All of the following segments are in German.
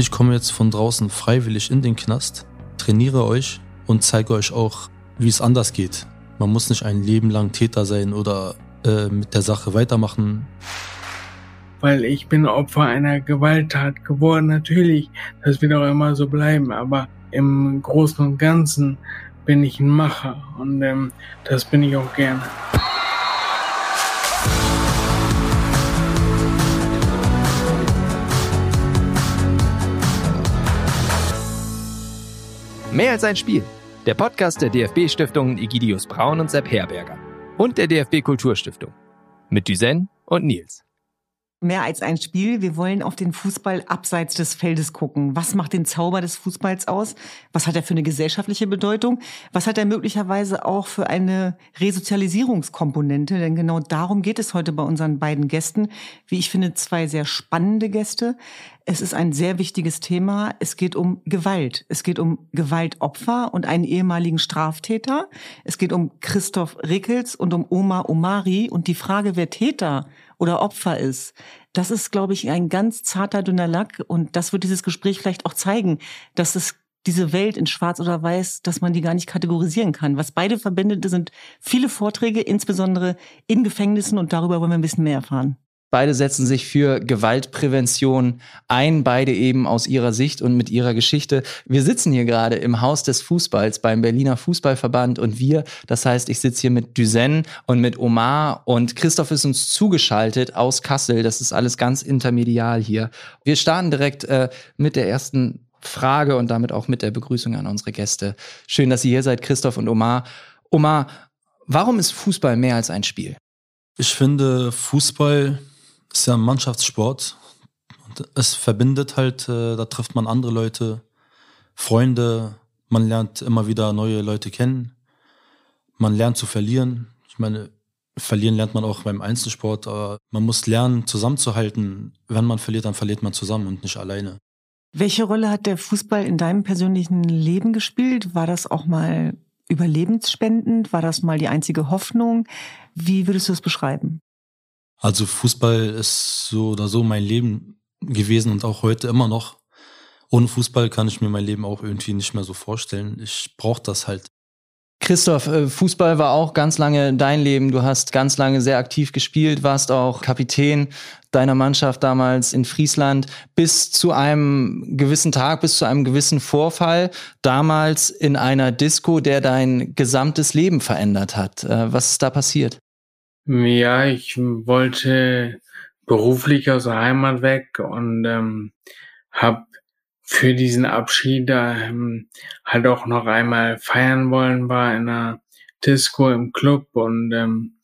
Ich komme jetzt von draußen freiwillig in den Knast, trainiere euch und zeige euch auch, wie es anders geht. Man muss nicht ein Leben lang Täter sein oder äh, mit der Sache weitermachen. Weil ich bin Opfer einer Gewalttat geworden. Natürlich, das wird auch immer so bleiben, aber im Großen und Ganzen bin ich ein Macher und ähm, das bin ich auch gerne. Mehr als ein Spiel. Der Podcast der DFB-Stiftungen Egidius Braun und Sepp Herberger. Und der DFB Kulturstiftung. Mit Düsen und Nils mehr als ein Spiel. Wir wollen auf den Fußball abseits des Feldes gucken. Was macht den Zauber des Fußballs aus? Was hat er für eine gesellschaftliche Bedeutung? Was hat er möglicherweise auch für eine Resozialisierungskomponente? Denn genau darum geht es heute bei unseren beiden Gästen. Wie ich finde, zwei sehr spannende Gäste. Es ist ein sehr wichtiges Thema. Es geht um Gewalt. Es geht um Gewaltopfer und einen ehemaligen Straftäter. Es geht um Christoph Rickels und um Oma Omari und die Frage, wer Täter oder Opfer ist. Das ist, glaube ich, ein ganz zarter, dünner Lack. Und das wird dieses Gespräch vielleicht auch zeigen, dass es diese Welt in Schwarz oder Weiß, dass man die gar nicht kategorisieren kann. Was beide verbindet, sind viele Vorträge, insbesondere in Gefängnissen. Und darüber wollen wir ein bisschen mehr erfahren. Beide setzen sich für Gewaltprävention ein, beide eben aus ihrer Sicht und mit ihrer Geschichte. Wir sitzen hier gerade im Haus des Fußballs beim Berliner Fußballverband und wir, das heißt, ich sitze hier mit Duzen und mit Omar und Christoph ist uns zugeschaltet aus Kassel. Das ist alles ganz intermedial hier. Wir starten direkt äh, mit der ersten Frage und damit auch mit der Begrüßung an unsere Gäste. Schön, dass ihr hier seid, Christoph und Omar. Omar, warum ist Fußball mehr als ein Spiel? Ich finde, Fußball ist ja ein Mannschaftssport. Und es verbindet halt, äh, da trifft man andere Leute, Freunde, man lernt immer wieder neue Leute kennen. Man lernt zu verlieren. Ich meine, verlieren lernt man auch beim Einzelsport, aber man muss lernen, zusammenzuhalten. Wenn man verliert, dann verliert man zusammen und nicht alleine. Welche Rolle hat der Fußball in deinem persönlichen Leben gespielt? War das auch mal überlebensspendend? War das mal die einzige Hoffnung? Wie würdest du es beschreiben? Also Fußball ist so oder so mein Leben gewesen und auch heute immer noch. Ohne Fußball kann ich mir mein Leben auch irgendwie nicht mehr so vorstellen. Ich brauche das halt. Christoph, äh, Fußball war auch ganz lange dein Leben. Du hast ganz lange sehr aktiv gespielt, warst auch Kapitän deiner Mannschaft damals in Friesland bis zu einem gewissen Tag, bis zu einem gewissen Vorfall, damals in einer Disco, der dein gesamtes Leben verändert hat. Äh, was ist da passiert? Ja, ich wollte beruflich aus der Heimat weg und ähm, habe für diesen Abschied ähm, halt auch noch einmal feiern wollen, war in einer Disco im Club und ähm,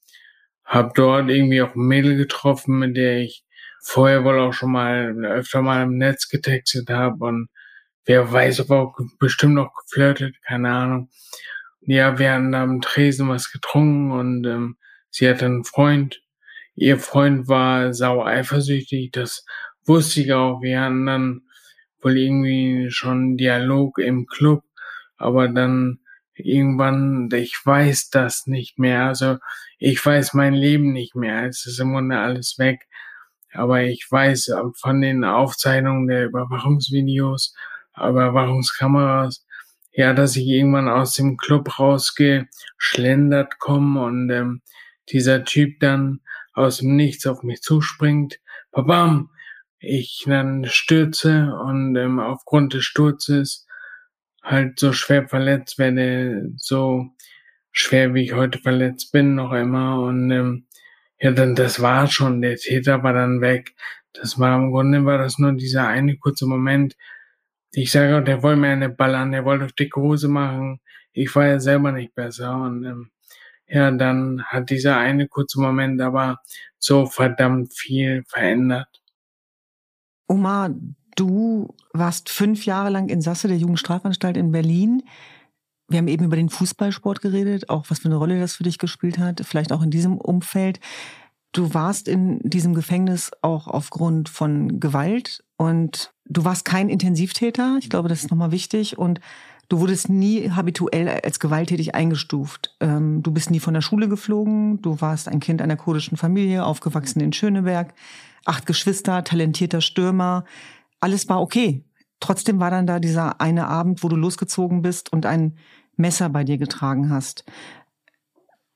habe dort irgendwie auch ein Mädel getroffen, mit der ich vorher wohl auch schon mal öfter mal im Netz getextet habe und wer weiß, ob auch bestimmt noch geflirtet, keine Ahnung. Ja, wir hatten da am Tresen was getrunken und ähm, Sie hatte einen Freund. Ihr Freund war sau eifersüchtig. Das wusste ich auch. Wir hatten dann wohl irgendwie schon Dialog im Club. Aber dann irgendwann, ich weiß das nicht mehr. Also ich weiß mein Leben nicht mehr. Es ist im Grunde alles weg. Aber ich weiß von den Aufzeichnungen der Überwachungsvideos, Überwachungskameras, ja, dass ich irgendwann aus dem Club rausgeschlendert komme und ähm, dieser Typ dann aus dem Nichts auf mich zuspringt, babam, ich dann stürze und ähm, aufgrund des Sturzes halt so schwer verletzt werde, so schwer wie ich heute verletzt bin noch immer und ähm, ja, dann das war schon, der Täter war dann weg. Das war im Grunde war das nur dieser eine kurze Moment. Ich sage auch, der wollte mir eine ballern, der wollte auf dicke Hose machen. Ich war ja selber nicht besser und ähm, ja, dann hat dieser eine kurze Moment aber so verdammt viel verändert. Oma, du warst fünf Jahre lang in Sasse der Jugendstrafanstalt in Berlin. Wir haben eben über den Fußballsport geredet, auch was für eine Rolle das für dich gespielt hat, vielleicht auch in diesem Umfeld. Du warst in diesem Gefängnis auch aufgrund von Gewalt und du warst kein Intensivtäter. Ich glaube, das ist nochmal wichtig. Und Du wurdest nie habituell als gewalttätig eingestuft. Ähm, du bist nie von der Schule geflogen. Du warst ein Kind einer kurdischen Familie, aufgewachsen in Schöneberg. Acht Geschwister, talentierter Stürmer. Alles war okay. trotzdem war dann da dieser eine Abend, wo du losgezogen bist und ein Messer bei dir getragen hast.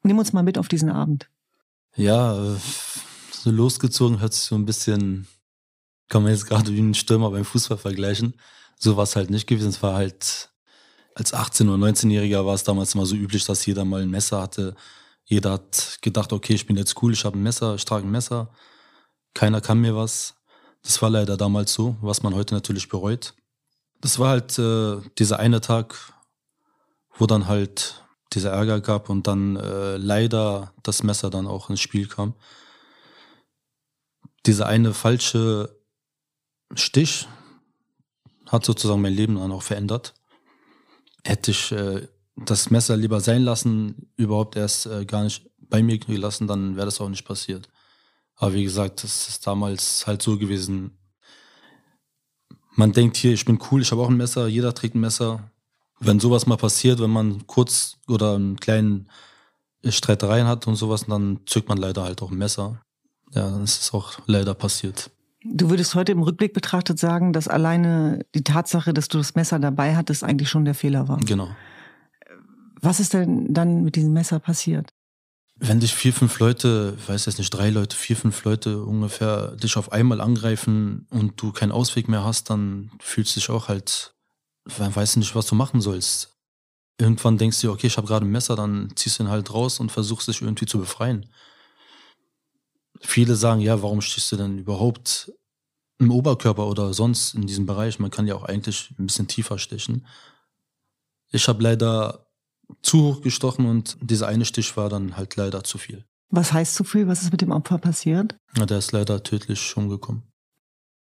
Nimm uns mal mit auf diesen Abend. Ja, so losgezogen hört sich so ein bisschen, kann man jetzt gerade wie ein Stürmer beim Fußball vergleichen. So war es halt nicht gewesen. Es war halt, als 18- oder 19-Jähriger war es damals immer so üblich, dass jeder mal ein Messer hatte. Jeder hat gedacht, okay, ich bin jetzt cool, ich habe ein Messer, ich trage ein Messer. Keiner kann mir was. Das war leider damals so, was man heute natürlich bereut. Das war halt äh, dieser eine Tag, wo dann halt dieser Ärger gab und dann äh, leider das Messer dann auch ins Spiel kam. Dieser eine falsche Stich hat sozusagen mein Leben dann auch verändert. Hätte ich äh, das Messer lieber sein lassen, überhaupt erst äh, gar nicht bei mir gelassen, dann wäre das auch nicht passiert. Aber wie gesagt, das ist damals halt so gewesen. Man denkt hier, ich bin cool, ich habe auch ein Messer, jeder trägt ein Messer. Wenn sowas mal passiert, wenn man kurz oder einen kleinen Streitereien hat und sowas, dann zückt man leider halt auch ein Messer. Ja, dann ist es auch leider passiert. Du würdest heute im Rückblick betrachtet sagen, dass alleine die Tatsache, dass du das Messer dabei hattest, eigentlich schon der Fehler war. Genau. Was ist denn dann mit diesem Messer passiert? Wenn dich vier, fünf Leute, ich weiß jetzt nicht, drei Leute, vier, fünf Leute ungefähr dich auf einmal angreifen und du keinen Ausweg mehr hast, dann fühlst du dich auch halt, weißt nicht, was du machen sollst. Irgendwann denkst du dir, okay, ich habe gerade ein Messer, dann ziehst du ihn halt raus und versuchst dich irgendwie zu befreien. Viele sagen, ja, warum stehst du denn überhaupt im Oberkörper oder sonst in diesem Bereich? Man kann ja auch eigentlich ein bisschen tiefer stechen. Ich habe leider zu hoch gestochen und dieser eine Stich war dann halt leider zu viel. Was heißt zu viel? Was ist mit dem Opfer passiert? Ja, der ist leider tödlich umgekommen.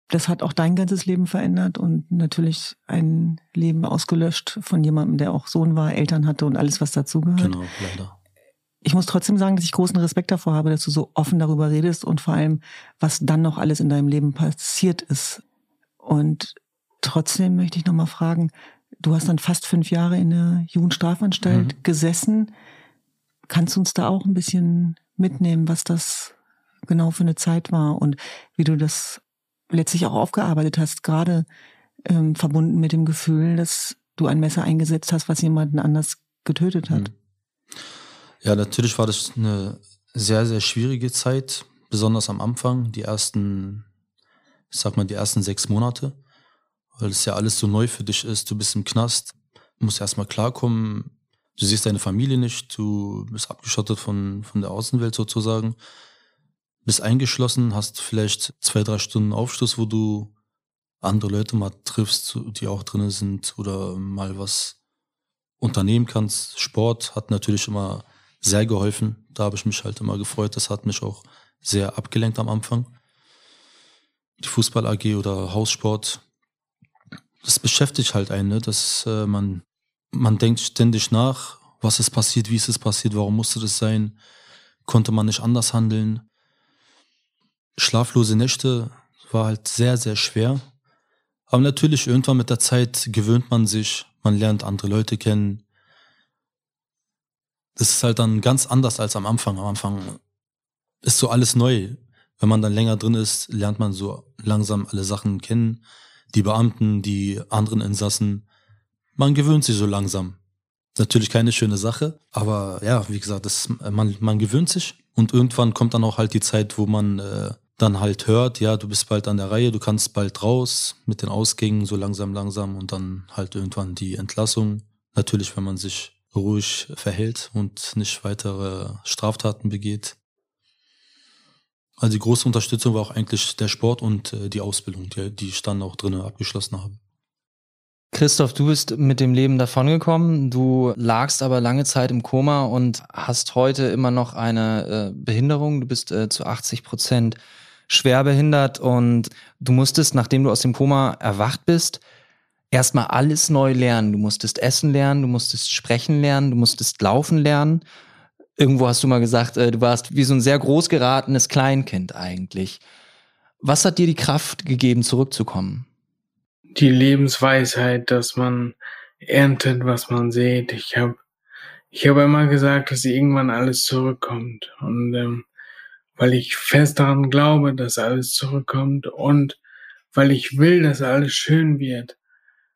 Das hat auch dein ganzes Leben verändert und natürlich ein Leben ausgelöscht von jemandem, der auch Sohn war, Eltern hatte und alles, was dazugehört. Genau, leider. Ich muss trotzdem sagen, dass ich großen Respekt davor habe, dass du so offen darüber redest und vor allem, was dann noch alles in deinem Leben passiert ist. Und trotzdem möchte ich nochmal fragen, Du hast dann fast fünf Jahre in der Jugendstrafanstalt mhm. gesessen. Kannst du uns da auch ein bisschen mitnehmen, was das genau für eine Zeit war und wie du das letztlich auch aufgearbeitet hast, gerade ähm, verbunden mit dem Gefühl, dass du ein Messer eingesetzt hast, was jemanden anders getötet hat? Mhm. Ja, natürlich war das eine sehr, sehr schwierige Zeit, besonders am Anfang, die ersten, ich sag mal, die ersten sechs Monate weil es ja alles so neu für dich ist. Du bist im Knast, musst erstmal klarkommen. Du siehst deine Familie nicht, du bist abgeschottet von, von der Außenwelt sozusagen. Bist eingeschlossen, hast vielleicht zwei, drei Stunden Aufschluss, wo du andere Leute mal triffst, die auch drin sind oder mal was unternehmen kannst. Sport hat natürlich immer sehr geholfen. Da habe ich mich halt immer gefreut. Das hat mich auch sehr abgelenkt am Anfang. Die Fußball AG oder Haussport das beschäftigt halt einen, ne? dass äh, man, man denkt ständig nach, was ist passiert, wie ist es passiert, warum musste das sein, konnte man nicht anders handeln. Schlaflose Nächte war halt sehr, sehr schwer. Aber natürlich, irgendwann mit der Zeit gewöhnt man sich, man lernt andere Leute kennen. Das ist halt dann ganz anders als am Anfang. Am Anfang ist so alles neu. Wenn man dann länger drin ist, lernt man so langsam alle Sachen kennen die Beamten, die anderen Insassen. Man gewöhnt sich so langsam. Natürlich keine schöne Sache, aber ja, wie gesagt, das, man, man gewöhnt sich und irgendwann kommt dann auch halt die Zeit, wo man äh, dann halt hört, ja, du bist bald an der Reihe, du kannst bald raus mit den Ausgängen, so langsam, langsam und dann halt irgendwann die Entlassung. Natürlich, wenn man sich ruhig verhält und nicht weitere Straftaten begeht. Also die große Unterstützung war auch eigentlich der Sport und äh, die Ausbildung, die, die ich dann auch drinnen abgeschlossen habe. Christoph, du bist mit dem Leben davongekommen. Du lagst aber lange Zeit im Koma und hast heute immer noch eine äh, Behinderung. Du bist äh, zu 80 Prozent schwer behindert und du musstest, nachdem du aus dem Koma erwacht bist, erstmal alles neu lernen. Du musstest essen lernen, du musstest sprechen lernen, du musstest laufen lernen Irgendwo hast du mal gesagt, äh, du warst wie so ein sehr groß geratenes Kleinkind eigentlich. Was hat dir die Kraft gegeben, zurückzukommen? Die Lebensweisheit, dass man erntet, was man sieht. Ich habe ich hab immer gesagt, dass irgendwann alles zurückkommt. Und ähm, weil ich fest daran glaube, dass alles zurückkommt und weil ich will, dass alles schön wird,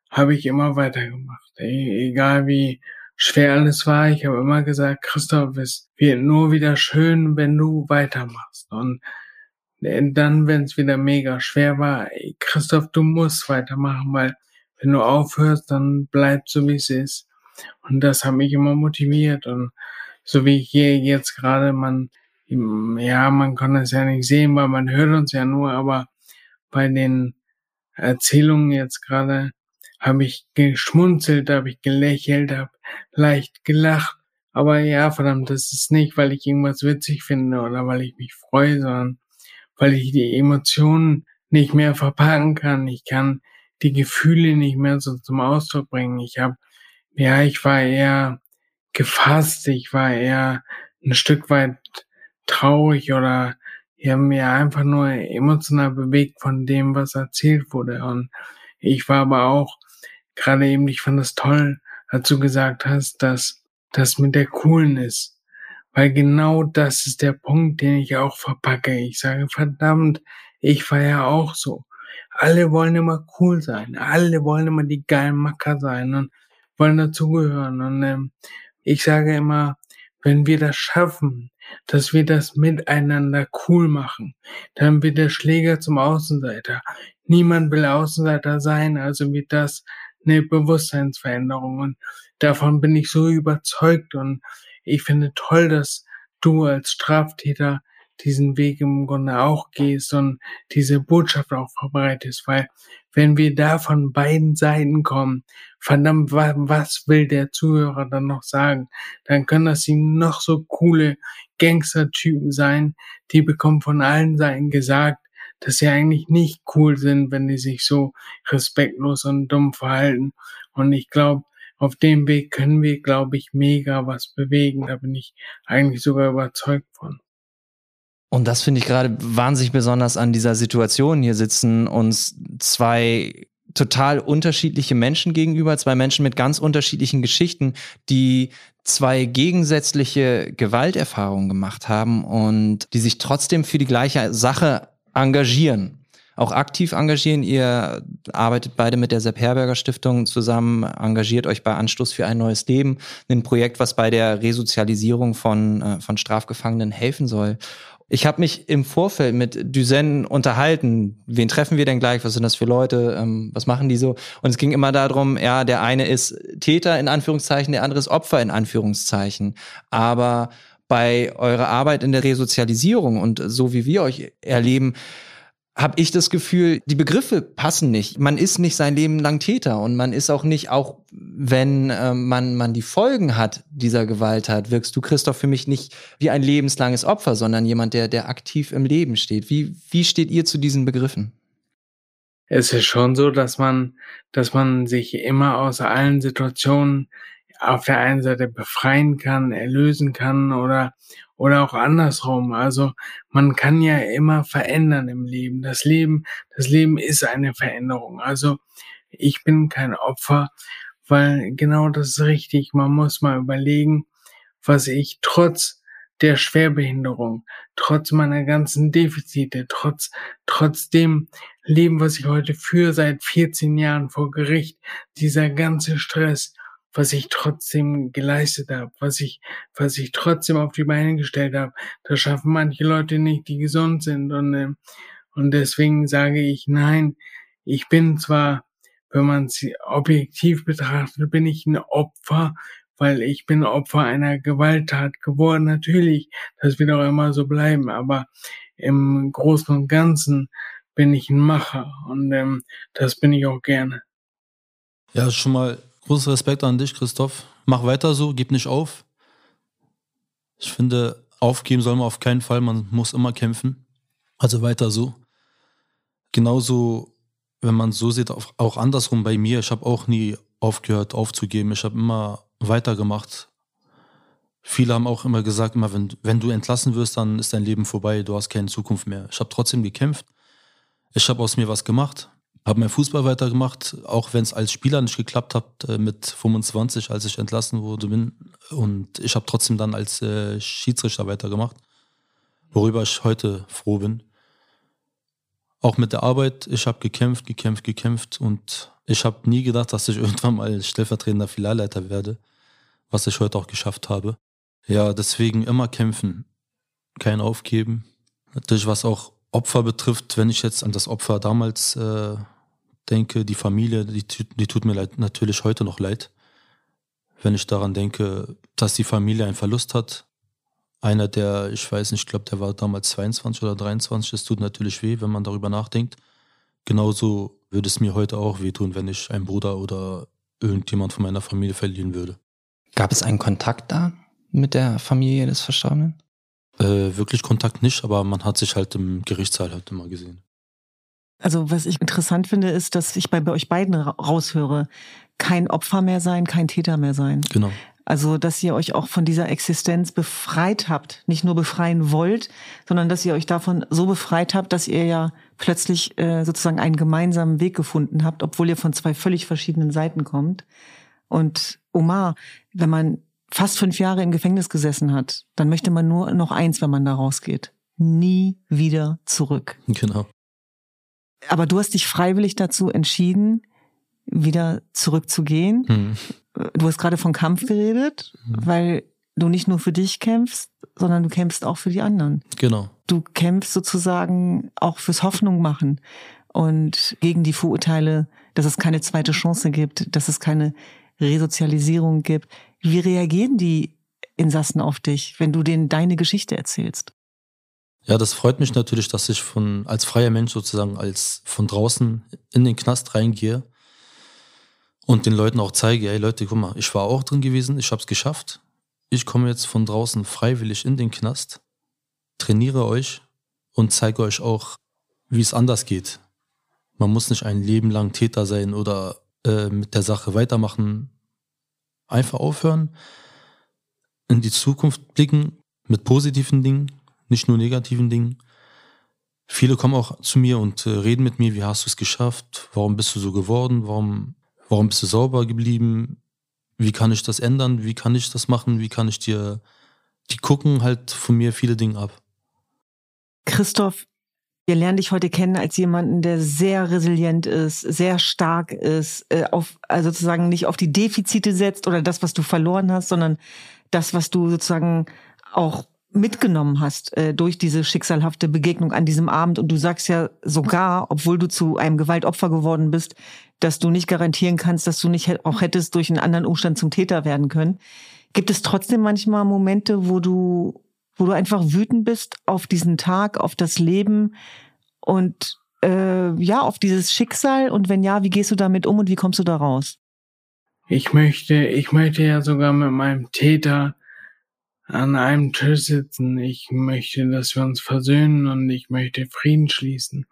habe ich immer weitergemacht. E egal wie schwer alles war, ich habe immer gesagt, Christoph, es wird nur wieder schön, wenn du weitermachst. Und dann, wenn es wieder mega schwer war, Christoph, du musst weitermachen, weil wenn du aufhörst, dann bleibt so wie es ist. Und das hat mich immer motiviert. Und so wie ich hier jetzt gerade, man, ja, man kann das ja nicht sehen, weil man hört uns ja nur, aber bei den Erzählungen jetzt gerade habe ich geschmunzelt, habe ich gelächelt, habe leicht gelacht. Aber ja, verdammt, das ist nicht, weil ich irgendwas witzig finde oder weil ich mich freue, sondern weil ich die Emotionen nicht mehr verpacken kann. Ich kann die Gefühle nicht mehr so zum Ausdruck bringen. Ich habe, ja, ich war eher gefasst, ich war eher ein Stück weit traurig oder ich habe mir einfach nur emotional bewegt von dem, was erzählt wurde. Und ich war aber auch gerade eben, ich fand es toll, du gesagt hast, dass das mit der coolen ist. Weil genau das ist der Punkt, den ich auch verpacke. Ich sage, verdammt, ich war ja auch so. Alle wollen immer cool sein. Alle wollen immer die geilen Macker sein und wollen dazugehören. Und ähm, ich sage immer, wenn wir das schaffen, dass wir das miteinander cool machen, dann wird der Schläger zum Außenseiter. Niemand will Außenseiter sein, also wird das eine Bewusstseinsveränderung. Und davon bin ich so überzeugt. Und ich finde toll, dass du als Straftäter diesen Weg im Grunde auch gehst und diese Botschaft auch verbreitest, weil wenn wir da von beiden Seiten kommen, verdammt, was will der Zuhörer dann noch sagen? Dann können das ihm noch so coole Gangstertypen sein, die bekommen von allen Seiten gesagt, dass sie eigentlich nicht cool sind, wenn die sich so respektlos und dumm verhalten. Und ich glaube, auf dem Weg können wir, glaube ich, mega was bewegen. Da bin ich eigentlich sogar überzeugt von. Und das finde ich gerade wahnsinnig besonders an dieser Situation. Hier sitzen uns zwei total unterschiedliche Menschen gegenüber, zwei Menschen mit ganz unterschiedlichen Geschichten, die zwei gegensätzliche Gewalterfahrungen gemacht haben und die sich trotzdem für die gleiche Sache engagieren auch aktiv engagieren. Ihr arbeitet beide mit der Sepp Herberger Stiftung zusammen, engagiert euch bei Anstoß für ein neues Leben, ein Projekt, was bei der Resozialisierung von, äh, von Strafgefangenen helfen soll. Ich habe mich im Vorfeld mit Duzen unterhalten. Wen treffen wir denn gleich? Was sind das für Leute? Ähm, was machen die so? Und es ging immer darum, ja, der eine ist Täter in Anführungszeichen, der andere ist Opfer in Anführungszeichen. Aber bei eurer Arbeit in der Resozialisierung und so wie wir euch erleben, habe ich das Gefühl, die Begriffe passen nicht. Man ist nicht sein Leben lang Täter und man ist auch nicht, auch wenn äh, man, man die Folgen hat dieser Gewalt hat, wirkst du, Christoph, für mich nicht wie ein lebenslanges Opfer, sondern jemand, der, der aktiv im Leben steht. Wie, wie steht ihr zu diesen Begriffen? Es ist schon so, dass man, dass man sich immer aus allen Situationen auf der einen Seite befreien kann, erlösen kann oder, oder auch andersrum. Also man kann ja immer verändern im Leben. Das Leben, das Leben ist eine Veränderung. Also ich bin kein Opfer, weil genau das ist richtig. Man muss mal überlegen, was ich trotz der Schwerbehinderung, trotz meiner ganzen Defizite, trotz, trotz dem Leben, was ich heute führe seit 14 Jahren vor Gericht, dieser ganze Stress, was ich trotzdem geleistet habe, was ich, was ich trotzdem auf die Beine gestellt habe. Das schaffen manche Leute nicht, die gesund sind. Und, äh, und deswegen sage ich, nein, ich bin zwar, wenn man sie objektiv betrachtet, bin ich ein Opfer, weil ich bin Opfer einer Gewalttat geworden. Natürlich, das wird auch immer so bleiben, aber im Großen und Ganzen bin ich ein Macher und ähm, das bin ich auch gerne. Ja, schon mal Großes Respekt an dich, Christoph. Mach weiter so, gib nicht auf. Ich finde, aufgeben soll man auf keinen Fall, man muss immer kämpfen. Also weiter so. Genauso, wenn man so sieht, auch andersrum bei mir. Ich habe auch nie aufgehört aufzugeben. Ich habe immer weitergemacht. Viele haben auch immer gesagt, immer wenn, wenn du entlassen wirst, dann ist dein Leben vorbei, du hast keine Zukunft mehr. Ich habe trotzdem gekämpft. Ich habe aus mir was gemacht habe mein Fußball weitergemacht, auch wenn es als Spieler nicht geklappt hat äh, mit 25, als ich entlassen wurde bin. Und ich habe trotzdem dann als äh, Schiedsrichter weitergemacht, worüber ich heute froh bin. Auch mit der Arbeit, ich habe gekämpft, gekämpft, gekämpft und ich habe nie gedacht, dass ich irgendwann mal stellvertretender Filialleiter werde, was ich heute auch geschafft habe. Ja, deswegen immer kämpfen, kein Aufgeben. Natürlich, was auch Opfer betrifft, wenn ich jetzt an das Opfer damals äh, denke, die Familie, die, die tut mir leid, natürlich heute noch leid. Wenn ich daran denke, dass die Familie einen Verlust hat. Einer, der, ich weiß nicht, ich glaube, der war damals 22 oder 23, es tut natürlich weh, wenn man darüber nachdenkt. Genauso würde es mir heute auch wehtun, wenn ich einen Bruder oder irgendjemand von meiner Familie verlieren würde. Gab es einen Kontakt da mit der Familie des Verstorbenen? Äh, wirklich Kontakt nicht, aber man hat sich halt im Gerichtssaal halt immer gesehen. Also was ich interessant finde, ist, dass ich bei, euch beiden raushöre, kein Opfer mehr sein, kein Täter mehr sein. Genau. Also, dass ihr euch auch von dieser Existenz befreit habt, nicht nur befreien wollt, sondern dass ihr euch davon so befreit habt, dass ihr ja plötzlich äh, sozusagen einen gemeinsamen Weg gefunden habt, obwohl ihr von zwei völlig verschiedenen Seiten kommt. Und Omar, wenn man fast fünf Jahre im Gefängnis gesessen hat, dann möchte man nur noch eins, wenn man da rausgeht. Nie wieder zurück. Genau. Aber du hast dich freiwillig dazu entschieden, wieder zurückzugehen. Hm. Du hast gerade von Kampf geredet, hm. weil du nicht nur für dich kämpfst, sondern du kämpfst auch für die anderen. Genau. Du kämpfst sozusagen auch fürs Hoffnung machen und gegen die Vorurteile, dass es keine zweite Chance gibt, dass es keine Resozialisierung gibt. Wie reagieren die Insassen auf dich, wenn du denen deine Geschichte erzählst? Ja, das freut mich natürlich, dass ich von als freier Mensch sozusagen als von draußen in den Knast reingehe und den Leuten auch zeige, ey Leute, guck mal, ich war auch drin gewesen, ich habe es geschafft. Ich komme jetzt von draußen freiwillig in den Knast, trainiere euch und zeige euch auch, wie es anders geht. Man muss nicht ein Leben lang Täter sein oder äh, mit der Sache weitermachen. Einfach aufhören, in die Zukunft blicken mit positiven Dingen nicht nur negativen Dingen. Viele kommen auch zu mir und äh, reden mit mir, wie hast du es geschafft? Warum bist du so geworden? Warum, warum bist du sauber geblieben? Wie kann ich das ändern? Wie kann ich das machen? Wie kann ich dir, die gucken halt von mir viele Dinge ab. Christoph, wir lernen dich heute kennen als jemanden, der sehr resilient ist, sehr stark ist, äh, auf, also sozusagen nicht auf die Defizite setzt oder das, was du verloren hast, sondern das, was du sozusagen auch mitgenommen hast äh, durch diese schicksalhafte Begegnung an diesem Abend. Und du sagst ja sogar, obwohl du zu einem Gewaltopfer geworden bist, dass du nicht garantieren kannst, dass du nicht auch hättest durch einen anderen Umstand zum Täter werden können. Gibt es trotzdem manchmal Momente, wo du, wo du einfach wütend bist auf diesen Tag, auf das Leben und äh, ja, auf dieses Schicksal? Und wenn ja, wie gehst du damit um und wie kommst du da raus? Ich möchte, ich möchte ja sogar mit meinem Täter an einem Tisch sitzen. Ich möchte, dass wir uns versöhnen und ich möchte Frieden schließen.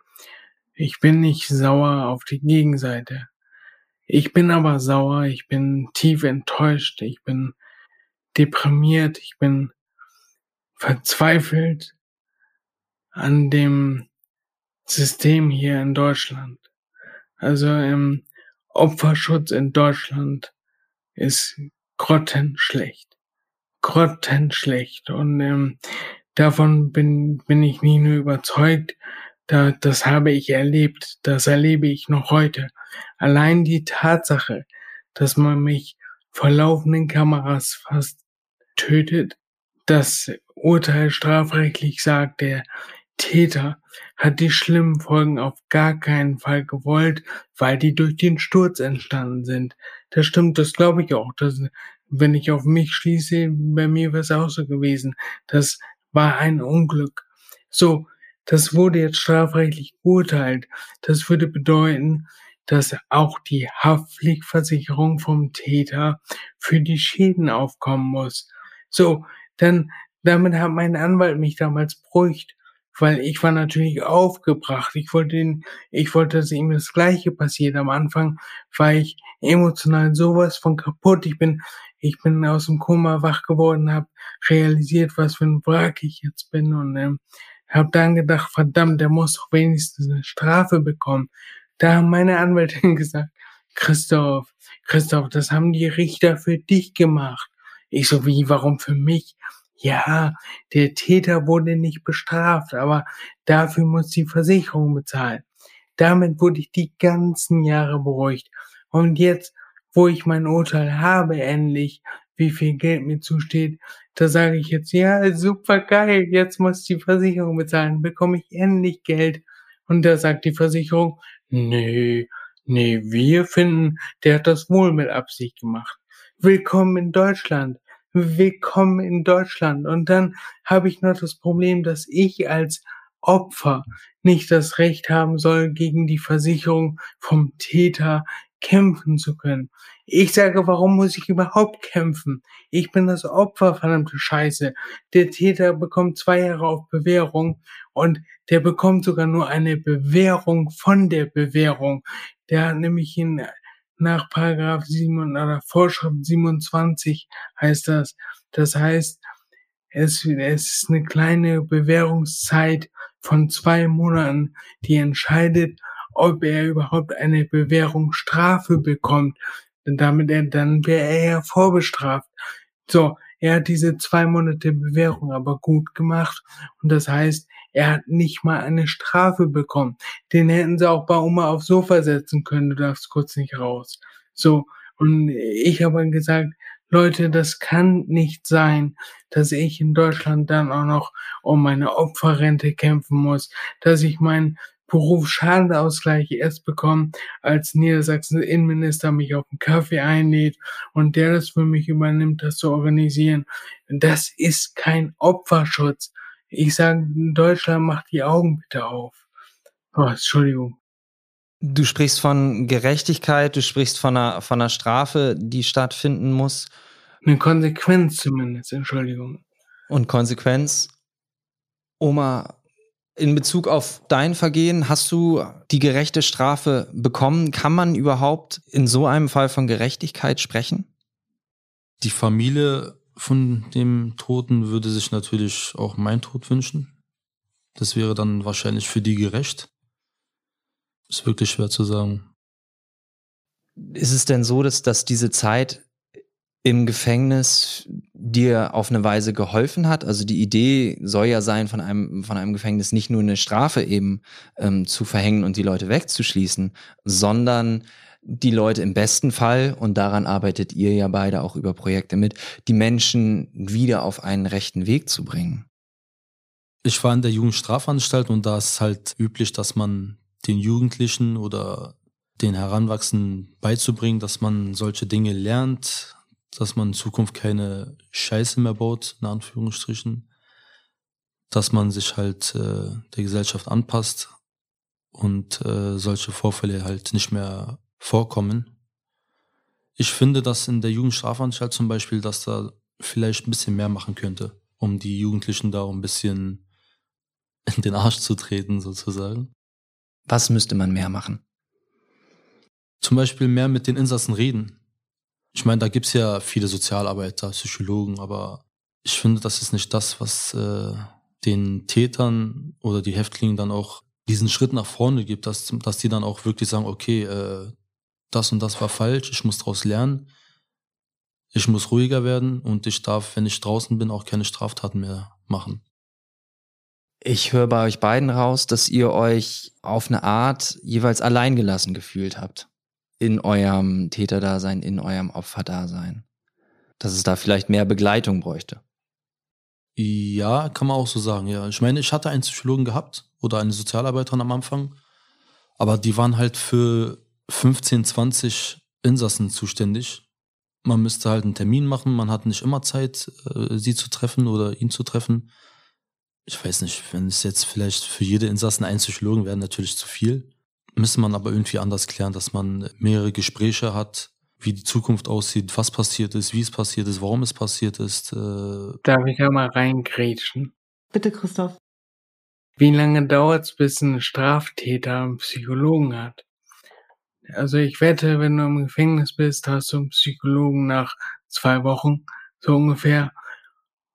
Ich bin nicht sauer auf die Gegenseite. Ich bin aber sauer, ich bin tief enttäuscht, ich bin deprimiert, ich bin verzweifelt an dem System hier in Deutschland. Also im Opferschutz in Deutschland ist grottenschlecht grottenschlecht. Und ähm, davon bin, bin ich nie nur überzeugt, da, das habe ich erlebt, das erlebe ich noch heute. Allein die Tatsache, dass man mich vor laufenden Kameras fast tötet, das Urteil strafrechtlich sagt, der Täter hat die schlimmen Folgen auf gar keinen Fall gewollt, weil die durch den Sturz entstanden sind. Das stimmt, das glaube ich auch. Das, wenn ich auf mich schließe, bei mir wäre es auch so gewesen. Das war ein Unglück. So, das wurde jetzt strafrechtlich beurteilt. Das würde bedeuten, dass auch die Haftpflichtversicherung vom Täter für die Schäden aufkommen muss. So, dann, damit hat mein Anwalt mich damals beruhigt weil ich war natürlich aufgebracht. Ich wollte ihn, ich wollte, dass ihm das Gleiche passiert. Am Anfang war ich emotional sowas von kaputt. Ich bin, ich bin aus dem Koma wach geworden, habe realisiert, was für ein Wrack ich jetzt bin und ähm, habe dann gedacht, verdammt, der muss doch wenigstens eine Strafe bekommen. Da haben meine Anwältin gesagt, Christoph, Christoph, das haben die Richter für dich gemacht. Ich so, wie, warum für mich? ja, der Täter wurde nicht bestraft, aber dafür muss die Versicherung bezahlen. Damit wurde ich die ganzen Jahre beruhigt. Und jetzt, wo ich mein Urteil habe, endlich, wie viel Geld mir zusteht, da sage ich jetzt, ja, super geil, jetzt muss die Versicherung bezahlen, bekomme ich endlich Geld. Und da sagt die Versicherung, nee, nee, wir finden, der hat das wohl mit Absicht gemacht. Willkommen in Deutschland. Willkommen in Deutschland. Und dann habe ich noch das Problem, dass ich als Opfer nicht das Recht haben soll, gegen die Versicherung vom Täter kämpfen zu können. Ich sage, warum muss ich überhaupt kämpfen? Ich bin das Opfer, verdammte Scheiße. Der Täter bekommt zwei Jahre auf Bewährung und der bekommt sogar nur eine Bewährung von der Bewährung. Der hat nämlich in, nach Paragraph 7 oder Vorschrift 27 heißt das. Das heißt, es, es ist eine kleine Bewährungszeit von zwei Monaten, die entscheidet, ob er überhaupt eine Bewährungsstrafe bekommt. Denn damit er, dann wäre er ja vorbestraft. So, er hat diese zwei Monate Bewährung aber gut gemacht und das heißt, er hat nicht mal eine Strafe bekommen. Den hätten sie auch bei Oma aufs Sofa setzen können, du darfst kurz nicht raus. So, und ich habe gesagt, Leute, das kann nicht sein, dass ich in Deutschland dann auch noch um meine Opferrente kämpfen muss, dass ich meinen Berufsschadenausgleich erst bekomme, als Niedersachsens Innenminister mich auf einen Kaffee einlädt und der das für mich übernimmt, das zu organisieren. Das ist kein Opferschutz. Ich sage, Deutschland macht die Augen bitte auf. Oh, Entschuldigung. Du sprichst von Gerechtigkeit, du sprichst von einer, von einer Strafe, die stattfinden muss. Eine Konsequenz zumindest, Entschuldigung. Und Konsequenz? Oma, in Bezug auf dein Vergehen, hast du die gerechte Strafe bekommen? Kann man überhaupt in so einem Fall von Gerechtigkeit sprechen? Die Familie von dem Toten würde sich natürlich auch mein Tod wünschen. Das wäre dann wahrscheinlich für die gerecht. Ist wirklich schwer zu sagen. Ist es denn so, dass, dass diese Zeit im Gefängnis dir auf eine Weise geholfen hat? Also die Idee soll ja sein, von einem, von einem Gefängnis nicht nur eine Strafe eben ähm, zu verhängen und die Leute wegzuschließen, sondern die Leute im besten Fall, und daran arbeitet ihr ja beide auch über Projekte mit, die Menschen wieder auf einen rechten Weg zu bringen. Ich war in der Jugendstrafanstalt und da ist halt üblich, dass man den Jugendlichen oder den Heranwachsenden beizubringen, dass man solche Dinge lernt, dass man in Zukunft keine Scheiße mehr baut, in Anführungsstrichen, dass man sich halt äh, der Gesellschaft anpasst und äh, solche Vorfälle halt nicht mehr vorkommen. Ich finde, dass in der Jugendstrafanstalt zum Beispiel, dass da vielleicht ein bisschen mehr machen könnte, um die Jugendlichen da ein bisschen in den Arsch zu treten, sozusagen. Was müsste man mehr machen? Zum Beispiel mehr mit den Insassen reden. Ich meine, da gibt's ja viele Sozialarbeiter, Psychologen, aber ich finde, das ist nicht das, was äh, den Tätern oder die Häftlingen dann auch diesen Schritt nach vorne gibt, dass, dass die dann auch wirklich sagen, okay, äh, das und das war falsch, ich muss daraus lernen, ich muss ruhiger werden und ich darf, wenn ich draußen bin, auch keine Straftaten mehr machen. Ich höre bei euch beiden raus, dass ihr euch auf eine Art jeweils alleingelassen gefühlt habt. In eurem Täterdasein, in eurem Opferdasein. Dass es da vielleicht mehr Begleitung bräuchte. Ja, kann man auch so sagen, ja. Ich meine, ich hatte einen Psychologen gehabt oder eine Sozialarbeiterin am Anfang, aber die waren halt für 15, 20 Insassen zuständig. Man müsste halt einen Termin machen, man hat nicht immer Zeit, äh, sie zu treffen oder ihn zu treffen ich weiß nicht, wenn es jetzt vielleicht für jede Insassen ein Psychologen wäre, natürlich zu viel. Müsste man aber irgendwie anders klären, dass man mehrere Gespräche hat, wie die Zukunft aussieht, was passiert ist, wie es passiert ist, warum es passiert ist. Äh Darf ich ja mal reingrätschen? Bitte, Christoph. Wie lange dauert es, bis ein Straftäter einen Psychologen hat? Also ich wette, wenn du im Gefängnis bist, hast du einen Psychologen nach zwei Wochen, so ungefähr.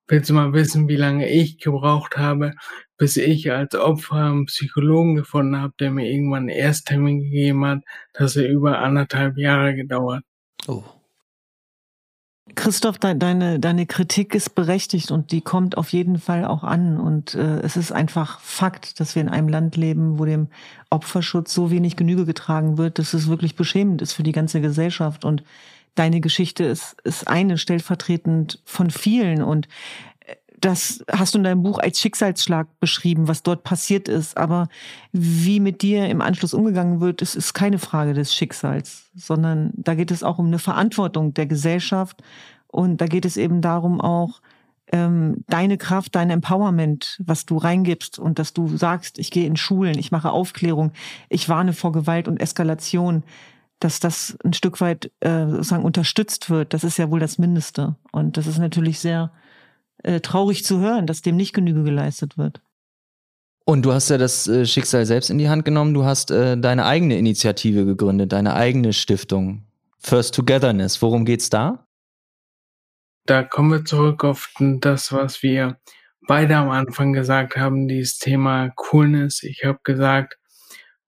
Willst du mal wissen, wie lange ich gebraucht habe, bis ich als Opfer einen Psychologen gefunden habe, der mir irgendwann einen Ersttermin gegeben hat? Das hat über anderthalb Jahre gedauert. Oh. Christoph, de deine, deine Kritik ist berechtigt und die kommt auf jeden Fall auch an. Und äh, es ist einfach Fakt, dass wir in einem Land leben, wo dem Opferschutz so wenig Genüge getragen wird, dass es wirklich beschämend ist für die ganze Gesellschaft. Und deine Geschichte ist, ist eine stellvertretend von vielen. Und das hast du in deinem Buch als Schicksalsschlag beschrieben, was dort passiert ist. Aber wie mit dir im Anschluss umgegangen wird, ist, ist keine Frage des Schicksals, sondern da geht es auch um eine Verantwortung der Gesellschaft. Und da geht es eben darum auch, ähm, deine Kraft, dein Empowerment, was du reingibst und dass du sagst, ich gehe in Schulen, ich mache Aufklärung, ich warne vor Gewalt und Eskalation, dass das ein Stück weit äh, sozusagen unterstützt wird, das ist ja wohl das Mindeste. Und das ist natürlich sehr äh, traurig zu hören, dass dem nicht Genüge geleistet wird. Und du hast ja das äh, Schicksal selbst in die Hand genommen. Du hast äh, deine eigene Initiative gegründet, deine eigene Stiftung. First Togetherness. Worum geht's da? Da kommen wir zurück auf das, was wir beide am Anfang gesagt haben, dieses Thema Coolness. Ich habe gesagt,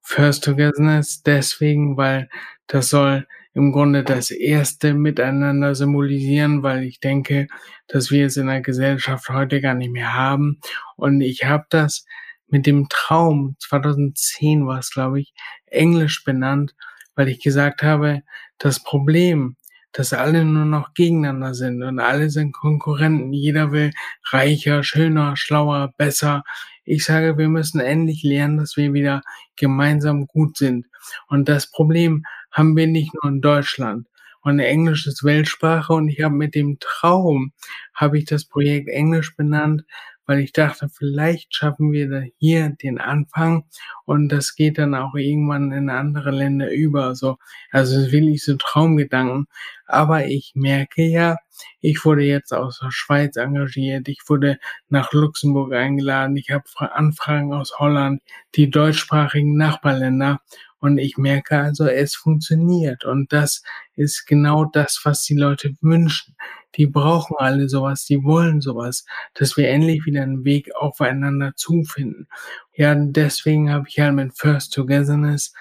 First Togetherness deswegen, weil das soll im Grunde das erste Miteinander symbolisieren, weil ich denke, dass wir es in der Gesellschaft heute gar nicht mehr haben. Und ich habe das mit dem Traum, 2010 war es, glaube ich, Englisch benannt, weil ich gesagt habe, das Problem, dass alle nur noch gegeneinander sind und alle sind Konkurrenten. Jeder will reicher, schöner, schlauer, besser. Ich sage, wir müssen endlich lernen, dass wir wieder gemeinsam gut sind. Und das Problem haben wir nicht nur in Deutschland. Und Englisch ist Weltsprache und ich habe mit dem Traum, habe ich das Projekt Englisch benannt, weil ich dachte, vielleicht schaffen wir da hier den Anfang und das geht dann auch irgendwann in andere Länder über. So, also es ist wirklich so Traumgedanken. Aber ich merke ja, ich wurde jetzt aus der Schweiz engagiert, ich wurde nach Luxemburg eingeladen, ich habe Anfragen aus Holland, die deutschsprachigen Nachbarländer und ich merke also, es funktioniert. Und das ist genau das, was die Leute wünschen. Die brauchen alle sowas, die wollen sowas, dass wir endlich wieder einen Weg aufeinander zufinden. Ja, deswegen habe ich halt mit First Togetherness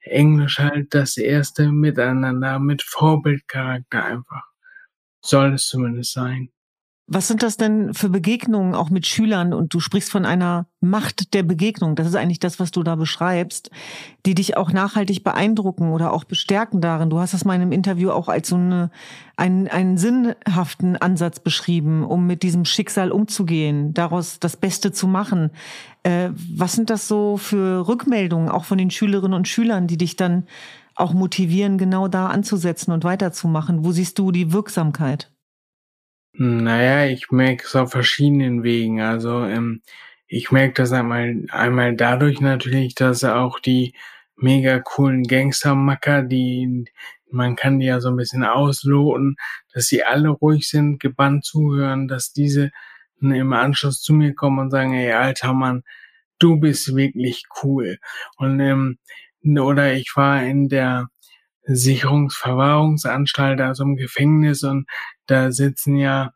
Englisch halt das erste Miteinander mit Vorbildcharakter einfach. Soll es zumindest sein. Was sind das denn für Begegnungen auch mit Schülern? Und du sprichst von einer Macht der Begegnung. Das ist eigentlich das, was du da beschreibst, die dich auch nachhaltig beeindrucken oder auch bestärken darin. Du hast das mal in einem Interview auch als so eine, einen, einen sinnhaften Ansatz beschrieben, um mit diesem Schicksal umzugehen, daraus das Beste zu machen. Äh, was sind das so für Rückmeldungen auch von den Schülerinnen und Schülern, die dich dann auch motivieren, genau da anzusetzen und weiterzumachen? Wo siehst du die Wirksamkeit? Naja, ich merke es auf verschiedenen Wegen. Also ähm, ich merke das einmal, einmal dadurch natürlich, dass auch die mega coolen Gangstermacker, die man kann die ja so ein bisschen ausloten, dass sie alle ruhig sind, gebannt zuhören, dass diese im Anschluss zu mir kommen und sagen, ey, alter Mann, du bist wirklich cool. Und ähm, oder ich war in der Sicherungsverwahrungsanstalt, also im Gefängnis und da sitzen ja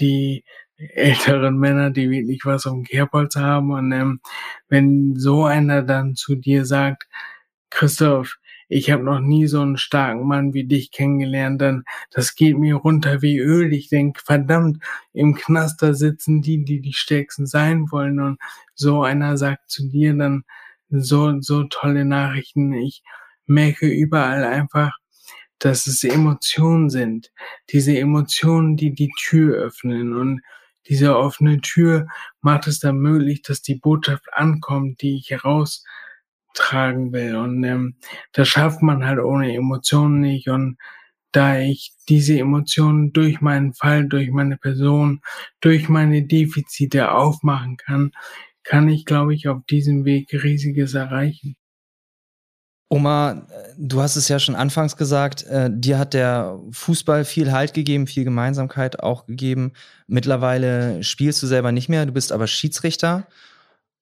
die älteren Männer, die wirklich was um Kerbholz haben und ähm, wenn so einer dann zu dir sagt, Christoph, ich habe noch nie so einen starken Mann wie dich kennengelernt, dann das geht mir runter wie Öl. Ich denk, verdammt, im Knaster sitzen die, die die stärksten sein wollen und so einer sagt zu dir dann so so tolle Nachrichten. Ich merke überall einfach, dass es Emotionen sind. Diese Emotionen, die die Tür öffnen und diese offene Tür macht es dann möglich, dass die Botschaft ankommt, die ich heraustragen will. Und ähm, das schafft man halt ohne Emotionen nicht. Und da ich diese Emotionen durch meinen Fall, durch meine Person, durch meine Defizite aufmachen kann, kann ich, glaube ich, auf diesem Weg riesiges erreichen. Oma, du hast es ja schon anfangs gesagt, äh, dir hat der Fußball viel Halt gegeben, viel Gemeinsamkeit auch gegeben. Mittlerweile spielst du selber nicht mehr, du bist aber Schiedsrichter.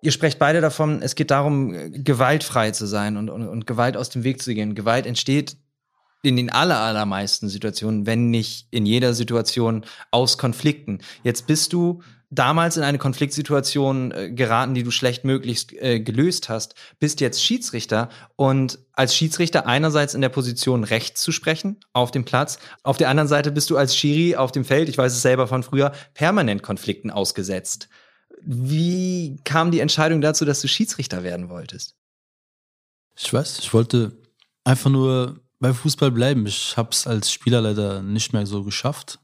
Ihr sprecht beide davon, es geht darum, gewaltfrei zu sein und, und, und Gewalt aus dem Weg zu gehen. Gewalt entsteht in den aller, allermeisten Situationen, wenn nicht in jeder Situation aus Konflikten. Jetzt bist du damals in eine Konfliktsituation äh, geraten, die du schlechtmöglichst äh, gelöst hast, bist jetzt Schiedsrichter und als Schiedsrichter einerseits in der Position Recht zu sprechen auf dem Platz, auf der anderen Seite bist du als Schiri auf dem Feld, ich weiß es selber von früher, permanent Konflikten ausgesetzt. Wie kam die Entscheidung dazu, dass du Schiedsrichter werden wolltest? Ich weiß, ich wollte einfach nur beim Fußball bleiben. Ich habe es als Spieler leider nicht mehr so geschafft.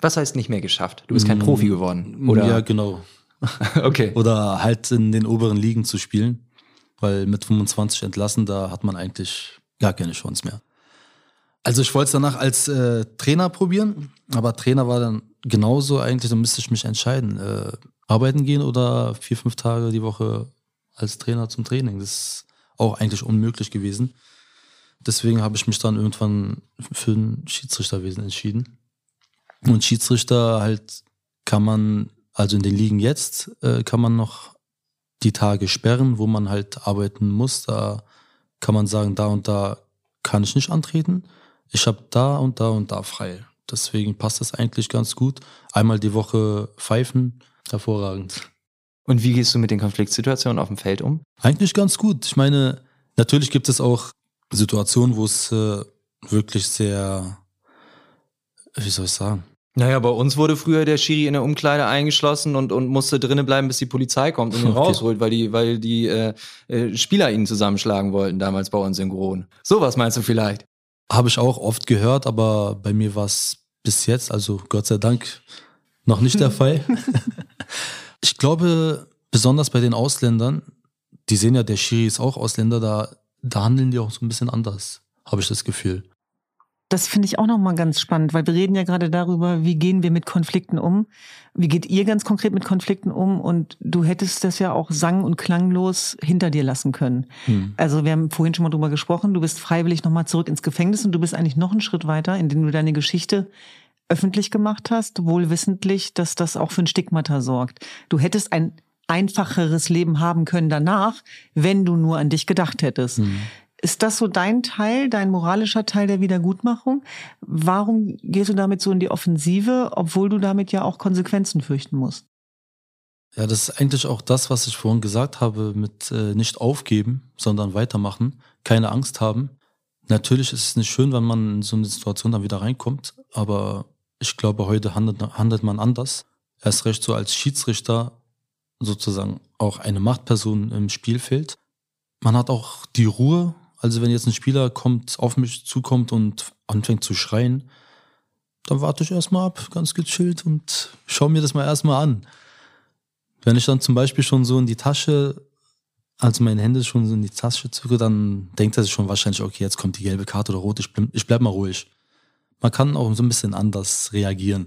Was heißt nicht mehr geschafft? Du bist kein mm, Profi geworden, oder? Ja, genau. okay. Oder halt in den oberen Ligen zu spielen, weil mit 25 entlassen, da hat man eigentlich gar keine Chance mehr. Also ich wollte es danach als äh, Trainer probieren, aber Trainer war dann genauso eigentlich, dann müsste ich mich entscheiden, äh, arbeiten gehen oder vier, fünf Tage die Woche als Trainer zum Training. Das ist auch eigentlich unmöglich gewesen. Deswegen habe ich mich dann irgendwann für ein Schiedsrichterwesen entschieden. Und Schiedsrichter halt kann man, also in den Ligen jetzt, äh, kann man noch die Tage sperren, wo man halt arbeiten muss. Da kann man sagen, da und da kann ich nicht antreten. Ich habe da und da und da frei. Deswegen passt das eigentlich ganz gut. Einmal die Woche pfeifen, hervorragend. Und wie gehst du mit den Konfliktsituationen auf dem Feld um? Eigentlich ganz gut. Ich meine, natürlich gibt es auch Situationen, wo es äh, wirklich sehr wie soll ich sagen? Naja, bei uns wurde früher der Schiri in der Umkleide eingeschlossen und, und musste drinnen bleiben, bis die Polizei kommt und ihn okay. rausholt, weil die, weil die äh, äh, Spieler ihn zusammenschlagen wollten, damals bei uns in Grohn. Sowas meinst du vielleicht? Habe ich auch oft gehört, aber bei mir war es bis jetzt, also Gott sei Dank, noch nicht der Fall. ich glaube, besonders bei den Ausländern, die sehen ja, der Schiri ist auch Ausländer, da, da handeln die auch so ein bisschen anders, habe ich das Gefühl. Das finde ich auch nochmal ganz spannend, weil wir reden ja gerade darüber, wie gehen wir mit Konflikten um? Wie geht ihr ganz konkret mit Konflikten um? Und du hättest das ja auch sang- und klanglos hinter dir lassen können. Hm. Also wir haben vorhin schon mal drüber gesprochen, du bist freiwillig nochmal zurück ins Gefängnis und du bist eigentlich noch einen Schritt weiter, indem du deine Geschichte öffentlich gemacht hast, wohlwissentlich, dass das auch für ein Stigmata sorgt. Du hättest ein einfacheres Leben haben können danach, wenn du nur an dich gedacht hättest. Hm. Ist das so dein Teil, dein moralischer Teil der Wiedergutmachung? Warum gehst du damit so in die Offensive, obwohl du damit ja auch Konsequenzen fürchten musst? Ja, das ist eigentlich auch das, was ich vorhin gesagt habe, mit äh, nicht aufgeben, sondern weitermachen, keine Angst haben. Natürlich ist es nicht schön, wenn man in so eine Situation dann wieder reinkommt, aber ich glaube, heute handelt, handelt man anders. Erst recht so als Schiedsrichter sozusagen auch eine Machtperson im Spielfeld. Man hat auch die Ruhe, also wenn jetzt ein Spieler kommt, auf mich zukommt und anfängt zu schreien, dann warte ich erstmal ab, ganz gechillt und schau mir das mal erstmal an. Wenn ich dann zum Beispiel schon so in die Tasche, also meine Hände schon so in die Tasche zücke, dann denkt er sich schon wahrscheinlich, okay, jetzt kommt die gelbe Karte oder rot, ich bleib, ich bleib mal ruhig. Man kann auch so ein bisschen anders reagieren.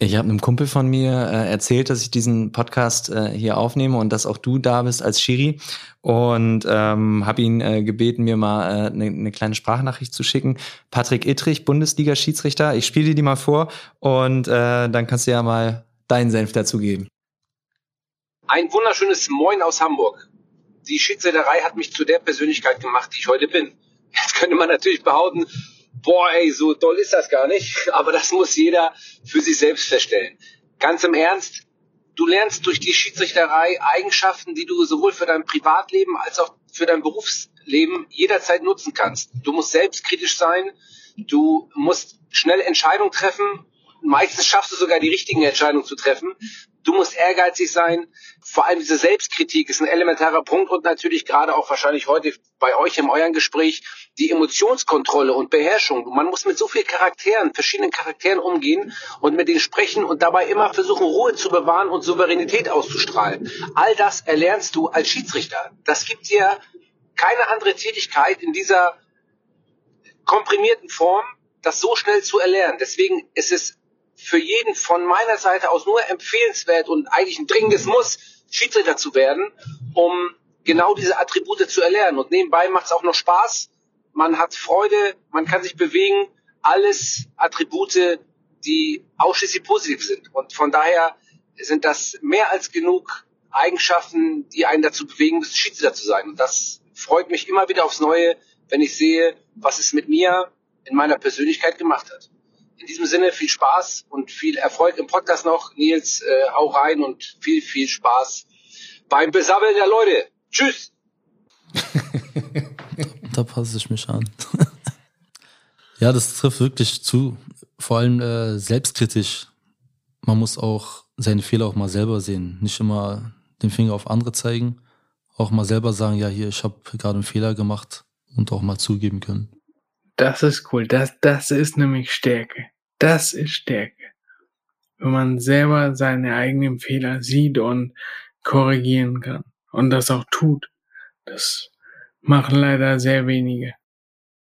Ich habe einem Kumpel von mir äh, erzählt, dass ich diesen Podcast äh, hier aufnehme und dass auch du da bist als Schiri und ähm, habe ihn äh, gebeten, mir mal eine äh, ne, ne kleine Sprachnachricht zu schicken. Patrick Ittrich, Bundesliga-Schiedsrichter. Ich spiele dir die mal vor und äh, dann kannst du ja mal deinen Senf dazugeben. Ein wunderschönes Moin aus Hamburg. Die Schiedsrichterei hat mich zu der Persönlichkeit gemacht, die ich heute bin. Jetzt könnte man natürlich behaupten, boah, ey, so toll ist das gar nicht. Aber das muss jeder für sich selbst feststellen. Ganz im Ernst, du lernst durch die Schiedsrichterei Eigenschaften, die du sowohl für dein Privatleben als auch für dein Berufsleben jederzeit nutzen kannst. Du musst selbstkritisch sein, du musst schnell Entscheidungen treffen. Meistens schaffst du sogar die richtigen Entscheidungen zu treffen. Du musst ehrgeizig sein. Vor allem diese Selbstkritik ist ein elementarer Punkt und natürlich gerade auch wahrscheinlich heute bei euch in eurem Gespräch die Emotionskontrolle und Beherrschung. Man muss mit so vielen Charakteren, verschiedenen Charakteren umgehen und mit denen sprechen und dabei immer versuchen, Ruhe zu bewahren und Souveränität auszustrahlen. All das erlernst du als Schiedsrichter. Das gibt dir keine andere Tätigkeit in dieser komprimierten Form, das so schnell zu erlernen. Deswegen ist es für jeden von meiner Seite aus nur empfehlenswert und eigentlich ein dringendes Muss, Schiedsrichter zu werden, um genau diese Attribute zu erlernen. Und nebenbei macht es auch noch Spaß. Man hat Freude, man kann sich bewegen. Alles Attribute, die ausschließlich positiv sind. Und von daher sind das mehr als genug Eigenschaften, die einen dazu bewegen, Schiedsrichter zu sein. Und das freut mich immer wieder aufs Neue, wenn ich sehe, was es mit mir in meiner Persönlichkeit gemacht hat. In diesem Sinne viel Spaß und viel Erfolg im Podcast noch. Nils, äh, hau rein und viel, viel Spaß beim Besabbeln der Leute. Tschüss! da passe ich mich an. ja, das trifft wirklich zu. Vor allem äh, selbstkritisch. Man muss auch seine Fehler auch mal selber sehen. Nicht immer den Finger auf andere zeigen. Auch mal selber sagen, ja, hier, ich habe gerade einen Fehler gemacht und auch mal zugeben können. Das ist cool. Das, das ist nämlich Stärke. Das ist Stärke. Wenn man selber seine eigenen Fehler sieht und korrigieren kann und das auch tut. Das machen leider sehr wenige.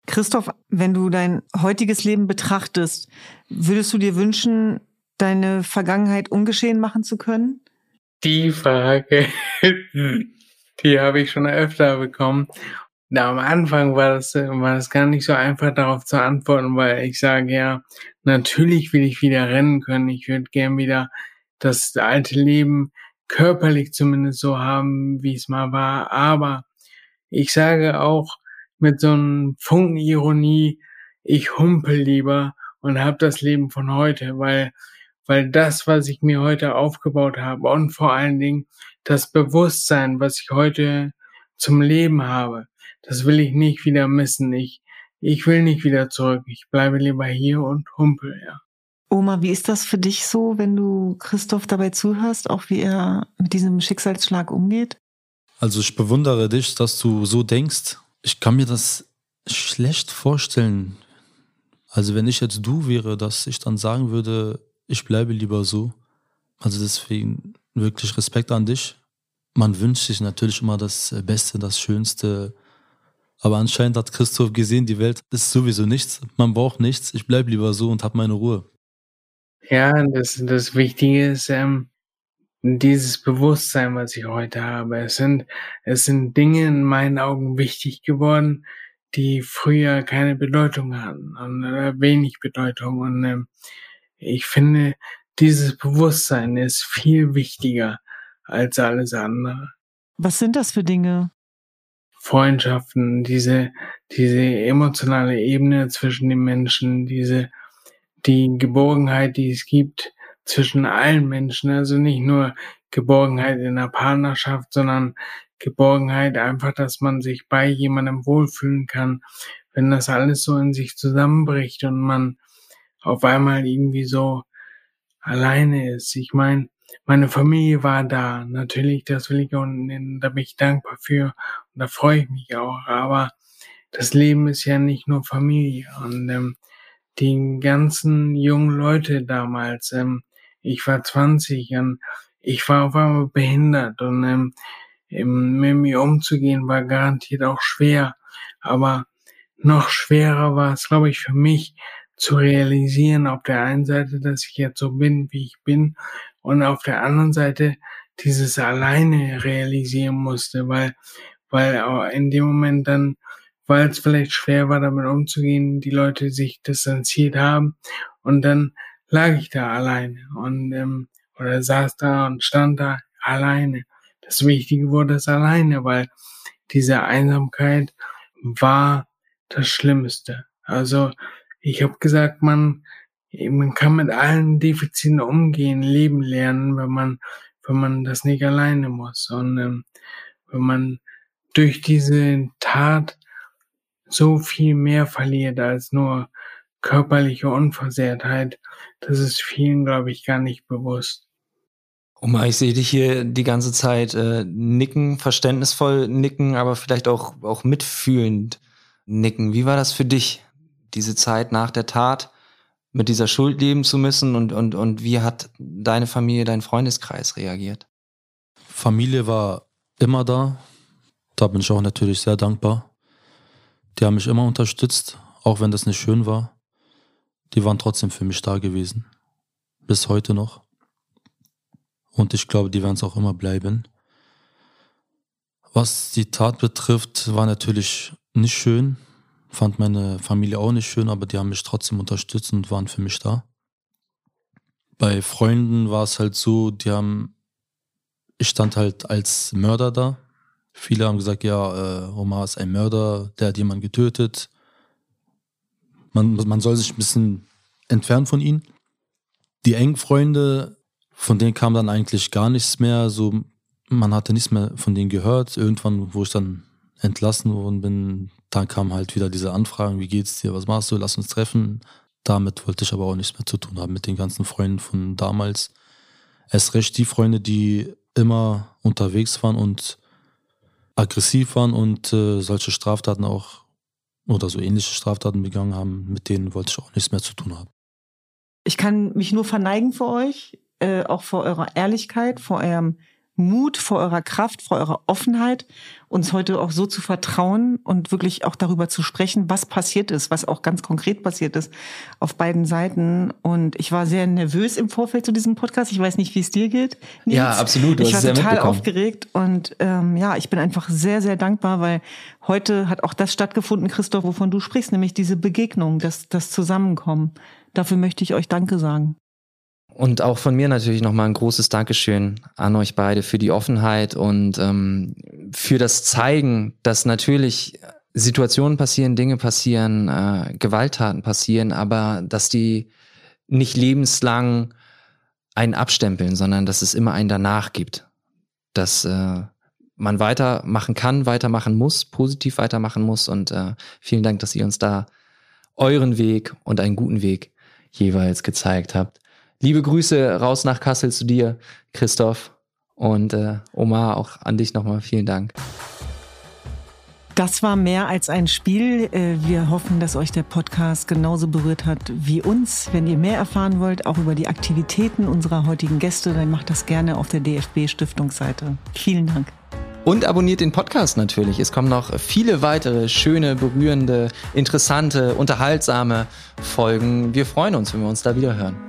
Christoph, wenn du dein heutiges Leben betrachtest, würdest du dir wünschen, deine Vergangenheit ungeschehen machen zu können? Die Frage, die habe ich schon öfter bekommen. Na, am Anfang war das, war das gar nicht so einfach darauf zu antworten, weil ich sage ja, natürlich will ich wieder rennen können. Ich würde gern wieder das alte Leben körperlich zumindest so haben, wie es mal war. Aber ich sage auch mit so einem Funken Ironie, ich humpel lieber und habe das Leben von heute, weil, weil das, was ich mir heute aufgebaut habe und vor allen Dingen das Bewusstsein, was ich heute zum Leben habe, das will ich nicht wieder missen. Ich, ich will nicht wieder zurück. Ich bleibe lieber hier und humpel, ja. Oma, wie ist das für dich so, wenn du Christoph dabei zuhörst, auch wie er mit diesem Schicksalsschlag umgeht? Also ich bewundere dich, dass du so denkst. Ich kann mir das schlecht vorstellen. Also wenn ich jetzt du wäre, dass ich dann sagen würde, ich bleibe lieber so. Also deswegen wirklich Respekt an dich. Man wünscht sich natürlich immer das Beste, das Schönste. Aber anscheinend hat Christoph gesehen, die Welt ist sowieso nichts. Man braucht nichts. Ich bleibe lieber so und habe meine Ruhe. Ja, das, das Wichtige ist ähm, dieses Bewusstsein, was ich heute habe. Es sind, es sind Dinge in meinen Augen wichtig geworden, die früher keine Bedeutung hatten oder wenig Bedeutung. Und ähm, ich finde, dieses Bewusstsein ist viel wichtiger als alles andere. Was sind das für Dinge? Freundschaften, diese, diese emotionale Ebene zwischen den Menschen, diese die Geborgenheit, die es gibt zwischen allen Menschen. Also nicht nur Geborgenheit in der Partnerschaft, sondern Geborgenheit einfach, dass man sich bei jemandem wohlfühlen kann, wenn das alles so in sich zusammenbricht und man auf einmal irgendwie so alleine ist. Ich meine, meine Familie war da. Natürlich, das will ich auch, da bin ich dankbar für und da freue ich mich auch. Aber das Leben ist ja nicht nur Familie und ähm, die ganzen jungen Leute damals. Ähm, ich war 20 und ich war auf einmal behindert und ähm, mit mir umzugehen war garantiert auch schwer. Aber noch schwerer war es, glaube ich, für mich zu realisieren, auf der einen Seite, dass ich jetzt so bin, wie ich bin, und auf der anderen Seite dieses alleine realisieren musste, weil, weil in dem Moment dann weil es vielleicht schwer war, damit umzugehen, die Leute sich distanziert haben. Und dann lag ich da alleine und ähm, oder saß da und stand da alleine. Das Wichtige wurde das alleine, weil diese Einsamkeit war das Schlimmste. Also ich habe gesagt, man man kann mit allen Defiziten umgehen, leben lernen, wenn man wenn man das nicht alleine muss und ähm, wenn man durch diese Tat so viel mehr verliert als nur körperliche Unversehrtheit. Das ist vielen, glaube ich, gar nicht bewusst. Oma, ich sehe dich hier die ganze Zeit äh, nicken, verständnisvoll nicken, aber vielleicht auch, auch mitfühlend nicken. Wie war das für dich, diese Zeit nach der Tat mit dieser Schuld leben zu müssen und, und, und wie hat deine Familie, dein Freundeskreis reagiert? Familie war immer da. Da bin ich auch natürlich sehr dankbar. Die haben mich immer unterstützt, auch wenn das nicht schön war. Die waren trotzdem für mich da gewesen. Bis heute noch. Und ich glaube, die werden es auch immer bleiben. Was die Tat betrifft, war natürlich nicht schön. Fand meine Familie auch nicht schön, aber die haben mich trotzdem unterstützt und waren für mich da. Bei Freunden war es halt so, die haben, ich stand halt als Mörder da. Viele haben gesagt, ja, äh, Omar ist ein Mörder, der hat jemanden getötet. Man, man soll sich ein bisschen entfernt von ihnen. Die engen Freunde, von denen kam dann eigentlich gar nichts mehr. So, man hatte nichts mehr von denen gehört. Irgendwann, wo ich dann entlassen worden bin, dann kam halt wieder diese Anfragen, wie geht's dir, was machst du, lass uns treffen. Damit wollte ich aber auch nichts mehr zu tun haben mit den ganzen Freunden von damals. Erst recht die Freunde, die immer unterwegs waren und aggressiv waren und äh, solche Straftaten auch oder so ähnliche Straftaten begangen haben, mit denen wollte ich auch nichts mehr zu tun haben. Ich kann mich nur verneigen für euch, äh, auch vor eurer Ehrlichkeit, vor eurem Mut, vor eurer Kraft, vor eurer Offenheit, uns heute auch so zu vertrauen und wirklich auch darüber zu sprechen, was passiert ist, was auch ganz konkret passiert ist auf beiden Seiten. Und ich war sehr nervös im Vorfeld zu diesem Podcast. Ich weiß nicht, wie es dir geht. Nils. Ja, absolut. Du ich war total aufgeregt und ähm, ja, ich bin einfach sehr, sehr dankbar, weil heute hat auch das stattgefunden, Christoph, wovon du sprichst, nämlich diese Begegnung, das, das Zusammenkommen. Dafür möchte ich euch Danke sagen. Und auch von mir natürlich nochmal ein großes Dankeschön an euch beide für die Offenheit und ähm, für das Zeigen, dass natürlich Situationen passieren, Dinge passieren, äh, Gewalttaten passieren, aber dass die nicht lebenslang einen abstempeln, sondern dass es immer einen danach gibt. Dass äh, man weitermachen kann, weitermachen muss, positiv weitermachen muss. Und äh, vielen Dank, dass ihr uns da euren Weg und einen guten Weg jeweils gezeigt habt. Liebe Grüße raus nach Kassel zu dir, Christoph. Und äh, Omar, auch an dich nochmal vielen Dank. Das war mehr als ein Spiel. Äh, wir hoffen, dass euch der Podcast genauso berührt hat wie uns. Wenn ihr mehr erfahren wollt, auch über die Aktivitäten unserer heutigen Gäste, dann macht das gerne auf der DFB Stiftungsseite. Vielen Dank. Und abonniert den Podcast natürlich. Es kommen noch viele weitere schöne, berührende, interessante, unterhaltsame Folgen. Wir freuen uns, wenn wir uns da wieder hören.